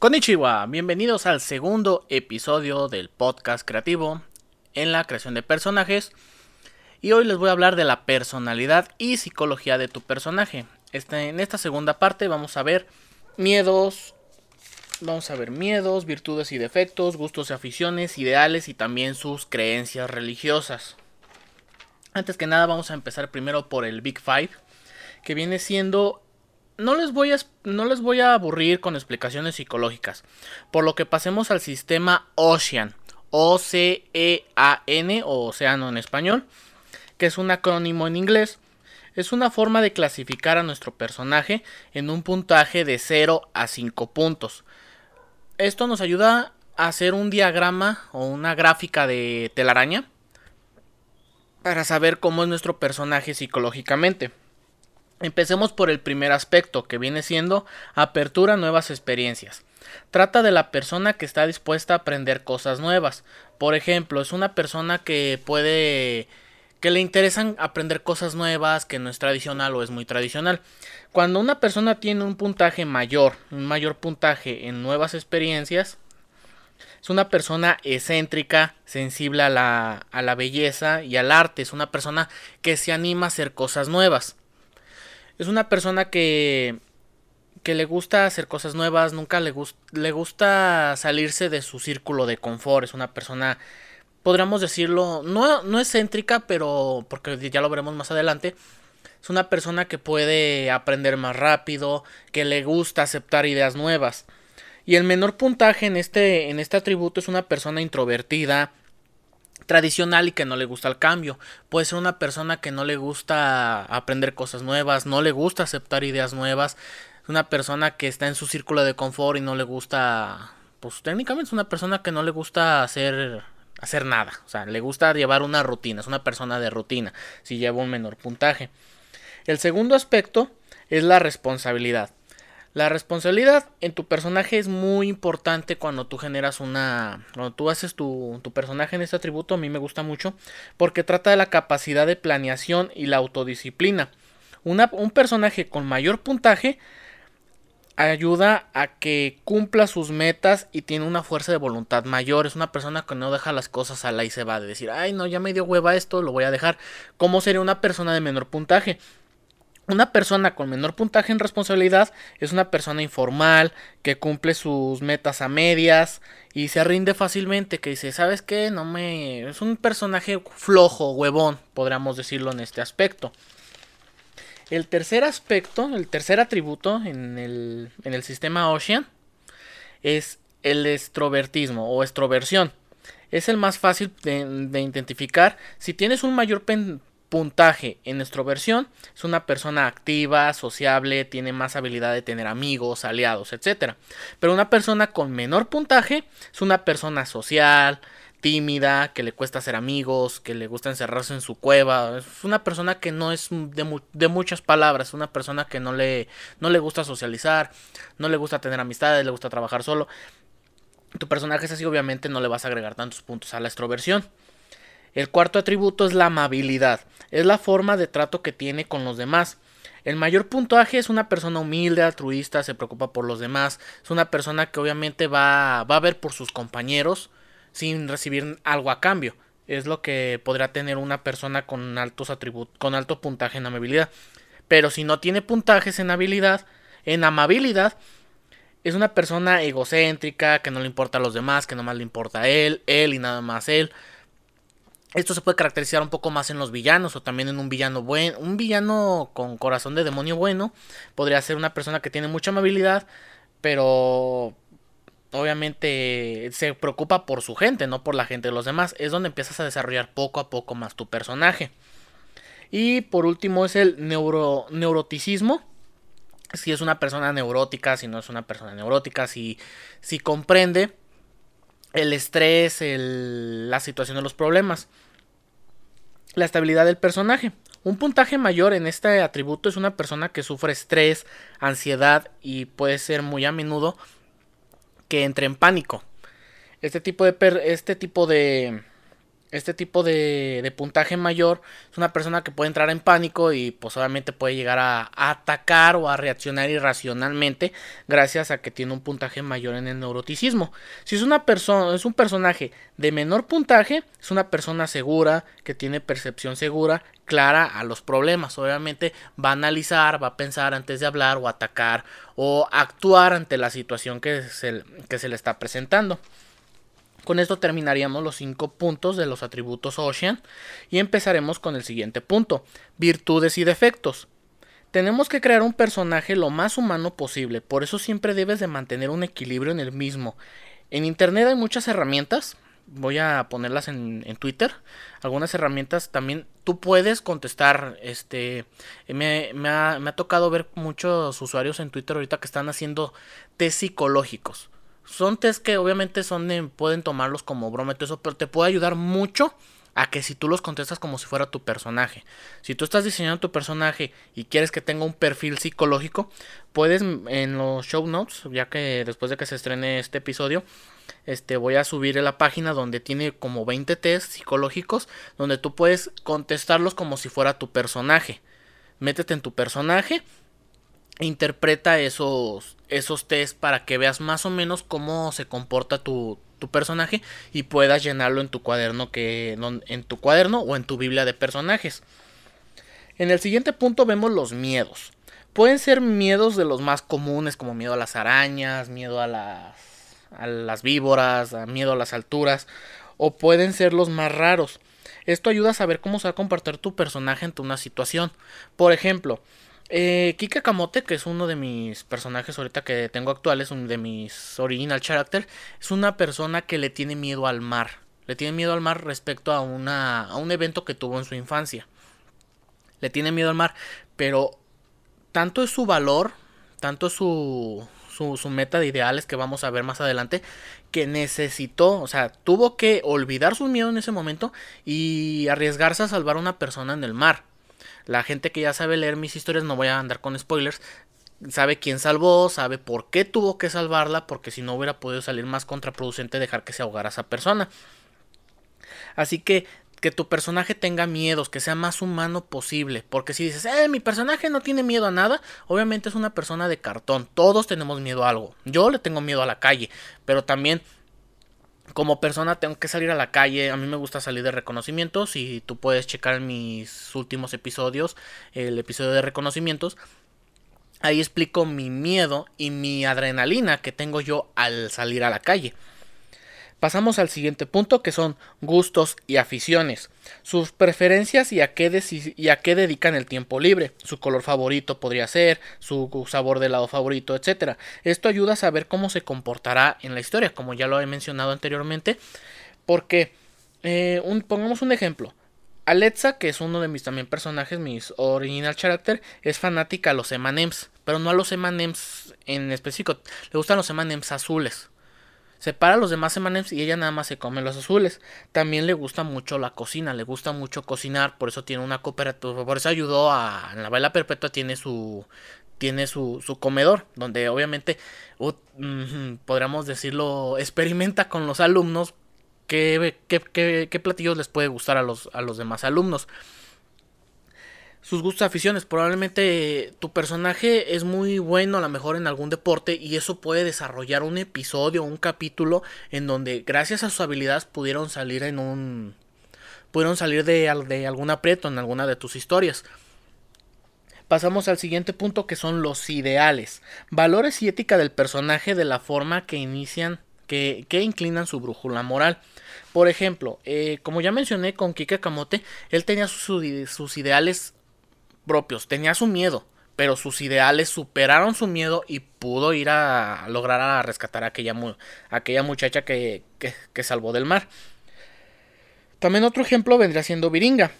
Konnichiwa, bienvenidos al segundo episodio del podcast creativo en la creación de personajes. Y hoy les voy a hablar de la personalidad y psicología de tu personaje. Este, en esta segunda parte vamos a ver miedos, vamos a ver miedos, virtudes y defectos, gustos y aficiones, ideales y también sus creencias religiosas. Antes que nada vamos a empezar primero por el Big Five, que viene siendo no les, voy a, no les voy a aburrir con explicaciones psicológicas, por lo que pasemos al sistema Ocean, O-C-E-A-N o Océano en español, que es un acrónimo en inglés. Es una forma de clasificar a nuestro personaje en un puntaje de 0 a 5 puntos. Esto nos ayuda a hacer un diagrama o una gráfica de telaraña para saber cómo es nuestro personaje psicológicamente. Empecemos por el primer aspecto, que viene siendo apertura a nuevas experiencias. Trata de la persona que está dispuesta a aprender cosas nuevas. Por ejemplo, es una persona que puede que le interesan aprender cosas nuevas, que no es tradicional o es muy tradicional. Cuando una persona tiene un puntaje mayor, un mayor puntaje en nuevas experiencias, es una persona excéntrica, sensible a la, a la belleza y al arte. Es una persona que se anima a hacer cosas nuevas. Es una persona que, que le gusta hacer cosas nuevas, nunca le, le gusta salirse de su círculo de confort. Es una persona, podríamos decirlo, no, no excéntrica, pero porque ya lo veremos más adelante. Es una persona que puede aprender más rápido, que le gusta aceptar ideas nuevas. Y el menor puntaje en este, en este atributo es una persona introvertida, tradicional y que no le gusta el cambio. Puede ser una persona que no le gusta aprender cosas nuevas, no le gusta aceptar ideas nuevas. Una persona que está en su círculo de confort y no le gusta, pues técnicamente es una persona que no le gusta hacer hacer nada, o sea, le gusta llevar una rutina, es una persona de rutina, si lleva un menor puntaje. El segundo aspecto es la responsabilidad. La responsabilidad en tu personaje es muy importante cuando tú generas una... Cuando tú haces tu, personaje en este atributo, a mí me gusta mucho, porque trata de la capacidad de planeación y la autodisciplina. un personaje con mayor puntaje ayuda a que cumpla sus metas y tiene una fuerza de voluntad mayor. Es una persona que no deja las cosas a la y se va de decir, ay no, ya me dio hueva esto, lo voy a dejar. ¿Cómo sería una persona de menor puntaje? Una persona con menor puntaje en responsabilidad es una persona informal, que cumple sus metas a medias y se rinde fácilmente, que dice, ¿sabes qué? No me... Es un personaje flojo, huevón, podríamos decirlo en este aspecto. El tercer aspecto, el tercer atributo en el, en el sistema Ocean es el extrovertismo o extroversión. Es el más fácil de, de identificar. Si tienes un mayor puntaje en nuestra versión es una persona activa, sociable, tiene más habilidad de tener amigos, aliados, etc. Pero una persona con menor puntaje es una persona social, tímida, que le cuesta hacer amigos, que le gusta encerrarse en su cueva. Es una persona que no es de, muchas palabras, una persona que no le, no le gusta socializar, no le gusta tener amistades, le gusta trabajar solo. Tu personaje es así, obviamente no le vas a agregar tantos puntos a la extroversión. El cuarto atributo es la amabilidad. Es la forma de trato que tiene con los demás. El mayor puntaje es una persona humilde, altruista, se preocupa por los demás. Es una persona que obviamente va, va a ver por sus compañeros sin recibir algo a cambio. Es lo que podrá tener una persona con altos con alto puntaje en amabilidad. Pero si no tiene puntajes en habilidad, en amabilidad, es una persona egocéntrica, que no le importa a los demás, que nomás le importa a él, él y nada más él. Esto se puede caracterizar un poco más en los villanos o también en un villano bueno. Un villano con corazón de demonio bueno podría ser una persona que tiene mucha amabilidad, pero obviamente se preocupa por su gente, no por la gente de los demás. Es donde empiezas a desarrollar poco a poco más tu personaje. Y por último es el neuro, neuroticismo. Si es una persona neurótica, si no es una persona neurótica, si, si comprende el estrés, la situación de los problemas. La estabilidad del personaje. Un puntaje mayor en este atributo es una persona que sufre estrés, ansiedad y puede ser muy a menudo que entre en pánico. Este tipo de, este tipo de, este tipo de, puntaje mayor es una persona que puede entrar en pánico y pues obviamente puede llegar a, atacar o a reaccionar irracionalmente gracias a que tiene un puntaje mayor en el neuroticismo. Si es una persona, es un personaje de menor puntaje, es una persona segura, que tiene percepción segura, clara a los problemas. Obviamente va a analizar, va a pensar antes de hablar o atacar o actuar ante la situación que que se le está presentando. Con esto terminaríamos los cinco puntos de los atributos Ocean y empezaremos con el siguiente punto, virtudes y defectos. Tenemos que crear un personaje lo más humano posible, por eso siempre debes de mantener un equilibrio en el mismo. En internet hay muchas herramientas, voy a ponerlas en, Twitter, algunas herramientas también tú puedes contestar, este, me, ha, me ha tocado ver muchos usuarios en Twitter ahorita que están haciendo test psicológicos son test que obviamente son pueden tomarlos como broma y eso, pero te puede ayudar mucho a que si tú los contestas como si fuera tu personaje. Si tú estás diseñando tu personaje y quieres que tenga un perfil psicológico, puedes en los show notes, ya que después de que se estrene este episodio, este voy a subir a la página donde tiene como 20 test psicológicos donde tú puedes contestarlos como si fuera tu personaje. Métete en tu personaje interpreta esos, esos test para que veas más o menos cómo se comporta tu, personaje y puedas llenarlo en tu cuaderno que en tu cuaderno o en tu biblia de personajes. En el siguiente punto vemos los miedos. Pueden ser miedos de los más comunes como miedo a las arañas, miedo a las a las víboras, miedo a las alturas o pueden ser los más raros. Esto ayuda a saber cómo se va a comportar tu personaje ante una situación. Por ejemplo, eh, Kike Kamote, que es uno de mis personajes ahorita que tengo actuales, uno de mis original character, es una persona que le tiene miedo al mar. Le tiene miedo al mar respecto a, una, a un evento que tuvo en su infancia. Le tiene miedo al mar, pero tanto es su valor, tanto es su, su, su, meta de ideales que vamos a ver más adelante, que necesitó, o sea, tuvo que olvidar su miedo en ese momento y arriesgarse a salvar a una persona en el mar. La gente que ya sabe leer mis historias, no voy a andar con spoilers, sabe quién salvó, sabe por qué tuvo que salvarla, porque si no hubiera podido salir más contraproducente dejar que se ahogara esa persona. Así que que tu personaje tenga miedos, que sea más humano posible. Porque si dices, eh, mi personaje no tiene miedo a nada, obviamente es una persona de cartón. Todos tenemos miedo a algo. Yo le tengo miedo a la calle, pero también como persona tengo que salir a la calle. A mí me gusta salir de reconocimientos. Y tú puedes checar mis últimos episodios, el episodio de reconocimientos. Ahí explico mi miedo y mi adrenalina que tengo yo al salir a la calle. Pasamos al siguiente punto que son gustos y aficiones, sus preferencias y a, qué y a qué dedican el tiempo libre, su color favorito podría ser, su sabor de helado favorito, etc. Esto ayuda a saber cómo se comportará en la historia, como ya lo he mencionado anteriormente, porque eh, pongamos un ejemplo. Alexa, que es uno de mis también personajes, mis original character, es fanática a los M&M's, pero no a los M&M's en específico, le gustan los M&M's azules separa los demás M&M's y ella nada más se come los azules. También le gusta mucho la cocina, le gusta mucho cocinar, por eso tiene una cooperativa, por eso ayudó a en la baila perpetua tiene su tiene su, su comedor, donde obviamente podríamos decirlo, experimenta con los alumnos qué, qué, qué, qué platillos les puede gustar a los, a los demás alumnos sus gustos aficiones. Probablemente tu personaje es muy bueno a lo mejor en algún deporte y eso puede desarrollar un episodio, un capítulo en donde gracias a sus habilidades pudieron salir en un... pudieron salir de, de algún aprieto en alguna de tus historias. Pasamos al siguiente punto que son los ideales. Valores y ética del personaje de la forma que inician, que, que inclinan su brújula moral. Por ejemplo, eh, como ya mencioné con Kike Kamote, él tenía sus ideales tenía su miedo, pero sus ideales superaron su miedo y pudo ir a lograr a rescatar a aquella, aquella muchacha que, que, salvó del mar. También otro ejemplo vendría siendo Viringa,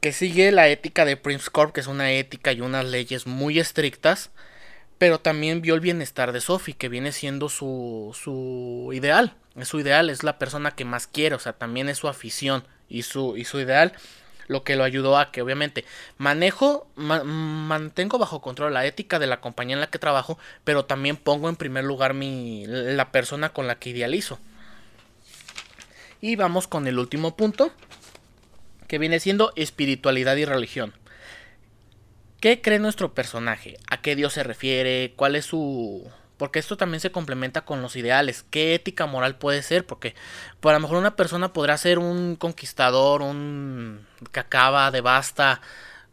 que sigue la ética de Prince Corp, que es una ética y unas leyes muy estrictas, pero también vio el bienestar de Sophie, que viene siendo su, su ideal. Es su ideal, es la persona que más quiere, o sea, también es su afición y su, y su ideal lo que lo ayudó a que obviamente manejo, mantengo bajo control la ética de la compañía en la que trabajo, pero también pongo en primer lugar mi, la persona con la que idealizo. Y vamos con el último punto, que viene siendo espiritualidad y religión. ¿Qué cree nuestro personaje? ¿A qué Dios se refiere? ¿Cuál es su... Porque esto también se complementa con los ideales. ¿Qué ética moral puede ser? Porque por a lo mejor una persona podrá ser un conquistador, un que acaba, devasta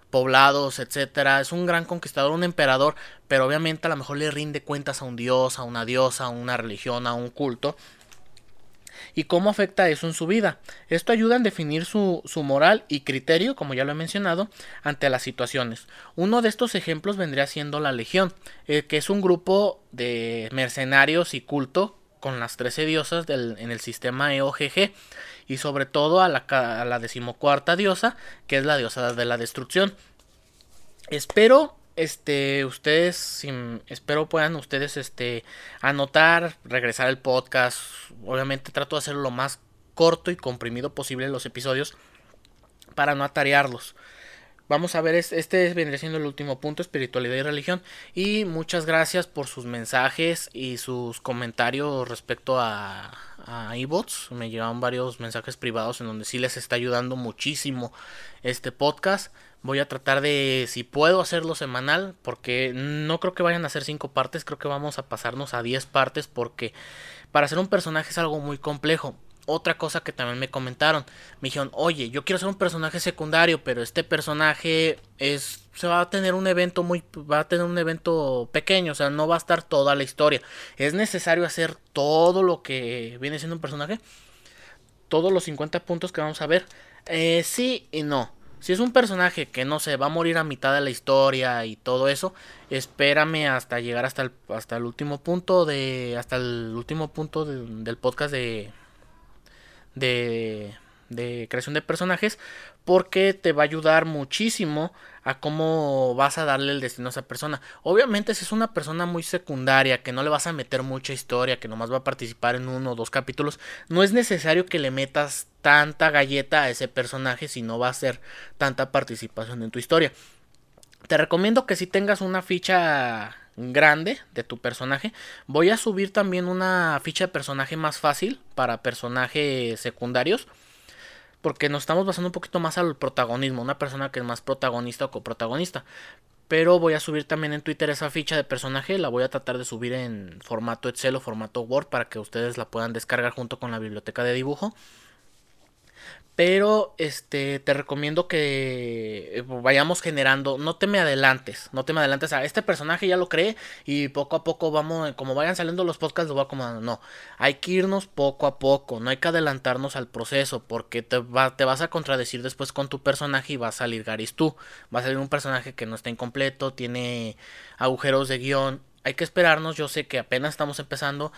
poblados, etcétera. Es un gran conquistador, un emperador, pero obviamente a lo mejor le rinde cuentas a un dios, a una diosa, a una religión, a un culto y cómo afecta eso en su vida. Esto ayuda a definir su, moral y criterio, como ya lo he mencionado, ante las situaciones. Uno de estos ejemplos vendría siendo la Legión, eh, que es un grupo de mercenarios y culto con las 13 diosas del, en el sistema EOGG y sobre todo a la, a la decimocuarta diosa, que es la diosa de la destrucción. Espero este, ustedes, espero puedan ustedes, este, anotar, regresar al podcast. Obviamente trato de hacerlo lo más corto y comprimido posible los episodios para no atarearlos. Vamos a ver, este vendría siendo el último punto, espiritualidad y religión. Y muchas gracias por sus mensajes y sus comentarios respecto a, a iBots. Me llegaron varios mensajes privados en donde sí les está ayudando muchísimo este podcast. Voy a tratar de, si puedo hacerlo semanal, porque no creo que vayan a ser cinco partes, creo que vamos a pasarnos a 10 partes, porque para hacer un personaje es algo muy complejo. Otra cosa que también me comentaron, me dijeron, oye, yo quiero ser un personaje secundario, pero este personaje es, se va a tener un evento muy, va a tener un evento pequeño, o sea, no va a estar toda la historia. Es necesario hacer todo lo que viene siendo un personaje, todos los 50 puntos que vamos a ver. Eh, sí y no. Si es un personaje que no se va a morir a mitad de la historia y todo eso, espérame hasta llegar hasta el, hasta el último punto de. Hasta el último punto del podcast de. De de creación de personajes porque te va a ayudar muchísimo a cómo vas a darle el destino a esa persona. Obviamente si es una persona muy secundaria, que no le vas a meter mucha historia, que nomás va a participar en uno o dos capítulos, no es necesario que le metas tanta galleta a ese personaje si no va a ser tanta participación en tu historia. Te recomiendo que si tengas una ficha grande de tu personaje. Voy a subir también una ficha de personaje más fácil para personajes secundarios porque nos estamos basando un poquito más al protagonismo, una persona que es más protagonista o coprotagonista. Pero voy a subir también en Twitter esa ficha de personaje, la voy a tratar de subir en formato Excel o formato Word para que ustedes la puedan descargar junto con la biblioteca de dibujo. Pero este te recomiendo que eh, vayamos generando, no te me adelantes, no te me adelantes a este personaje ya lo creé y poco a poco vamos, como vayan saliendo los podcasts lo voy acomodando. No, hay que irnos poco a poco, no hay que adelantarnos al proceso porque te, te vas a contradecir después con tu personaje y va a salir Garis tú. Va a salir un personaje que no está incompleto, tiene agujeros de guion. Hay que esperarnos, yo sé que apenas estamos empezando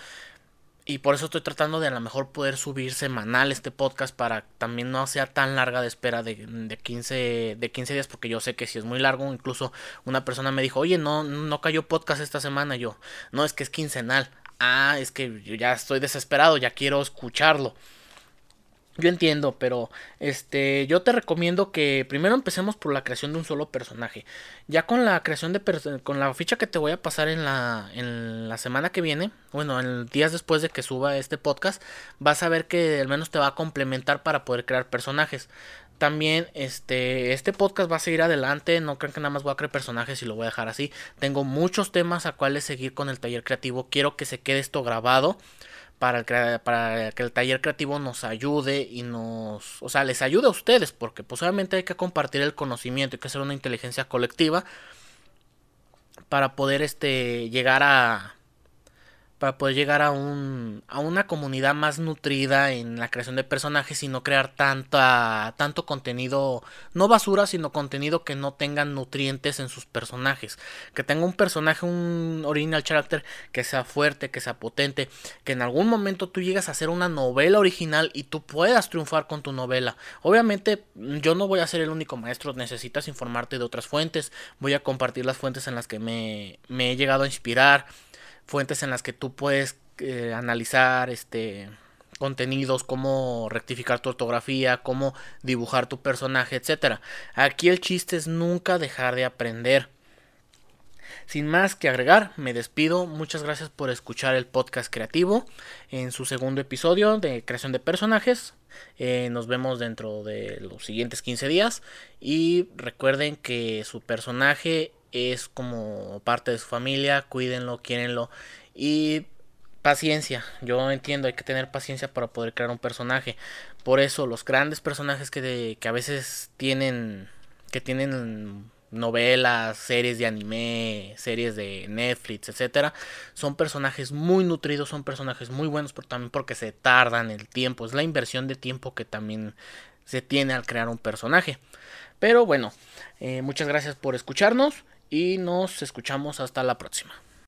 y por eso estoy tratando de a lo mejor poder subir semanal este podcast para también no sea tan larga de espera de, de, 15, de 15 días, porque yo sé que si es muy largo, incluso una persona me dijo, oye, no, no cayó podcast esta semana. yo, no, es que es quincenal. Ah, es que yo ya estoy desesperado, ya quiero escucharlo. Yo entiendo, pero este yo te recomiendo que primero empecemos por la creación de un solo personaje. Ya con la creación de con la ficha que te voy a pasar en la en la semana que viene, bueno, en días después de que suba este podcast, vas a ver que al menos te va a complementar para poder crear personajes. También este este podcast va a seguir adelante, no crean que nada más voy a crear personajes y lo voy a dejar así. Tengo muchos temas a cuales seguir con el taller creativo. Quiero que se quede esto grabado para, para que el taller creativo nos ayude y nos, o sea, les ayude a ustedes, porque posiblemente hay que compartir el conocimiento, hay que hacer una inteligencia colectiva para poder este llegar a para poder llegar a, un, a una comunidad más nutrida en la creación de personajes y no crear tanta, tanto contenido, no basura, sino contenido que no tengan nutrientes en sus personajes. Que tenga un personaje, un original character que sea fuerte, que sea potente, que en algún momento tú llegas a hacer una novela original y tú puedas triunfar con tu novela. Obviamente yo no voy a ser el único maestro, necesitas informarte de otras fuentes, voy a compartir las fuentes en las que me, me he llegado a inspirar fuentes en las que tú puedes eh, analizar este contenidos, cómo rectificar tu ortografía, cómo dibujar tu personaje, etcétera. Aquí el chiste es nunca dejar de aprender. Sin más que agregar, me despido. Muchas gracias por escuchar el podcast creativo en su segundo episodio de creación de personajes. Eh, nos vemos dentro de los siguientes 15 días. Y recuerden que su personaje es como parte de su familia. Cuídenlo, quierenlo. Y paciencia. Yo entiendo, hay que tener paciencia para poder crear un personaje. Por eso los grandes personajes que, que a veces tienen que tienen novelas, series de anime, series de Netflix, etcétera, son personajes muy nutridos, son personajes muy buenos, pero también porque se tardan el tiempo, es la inversión de tiempo que también se tiene al crear un personaje. Pero bueno, eh, muchas gracias por escucharnos y nos escuchamos hasta la próxima.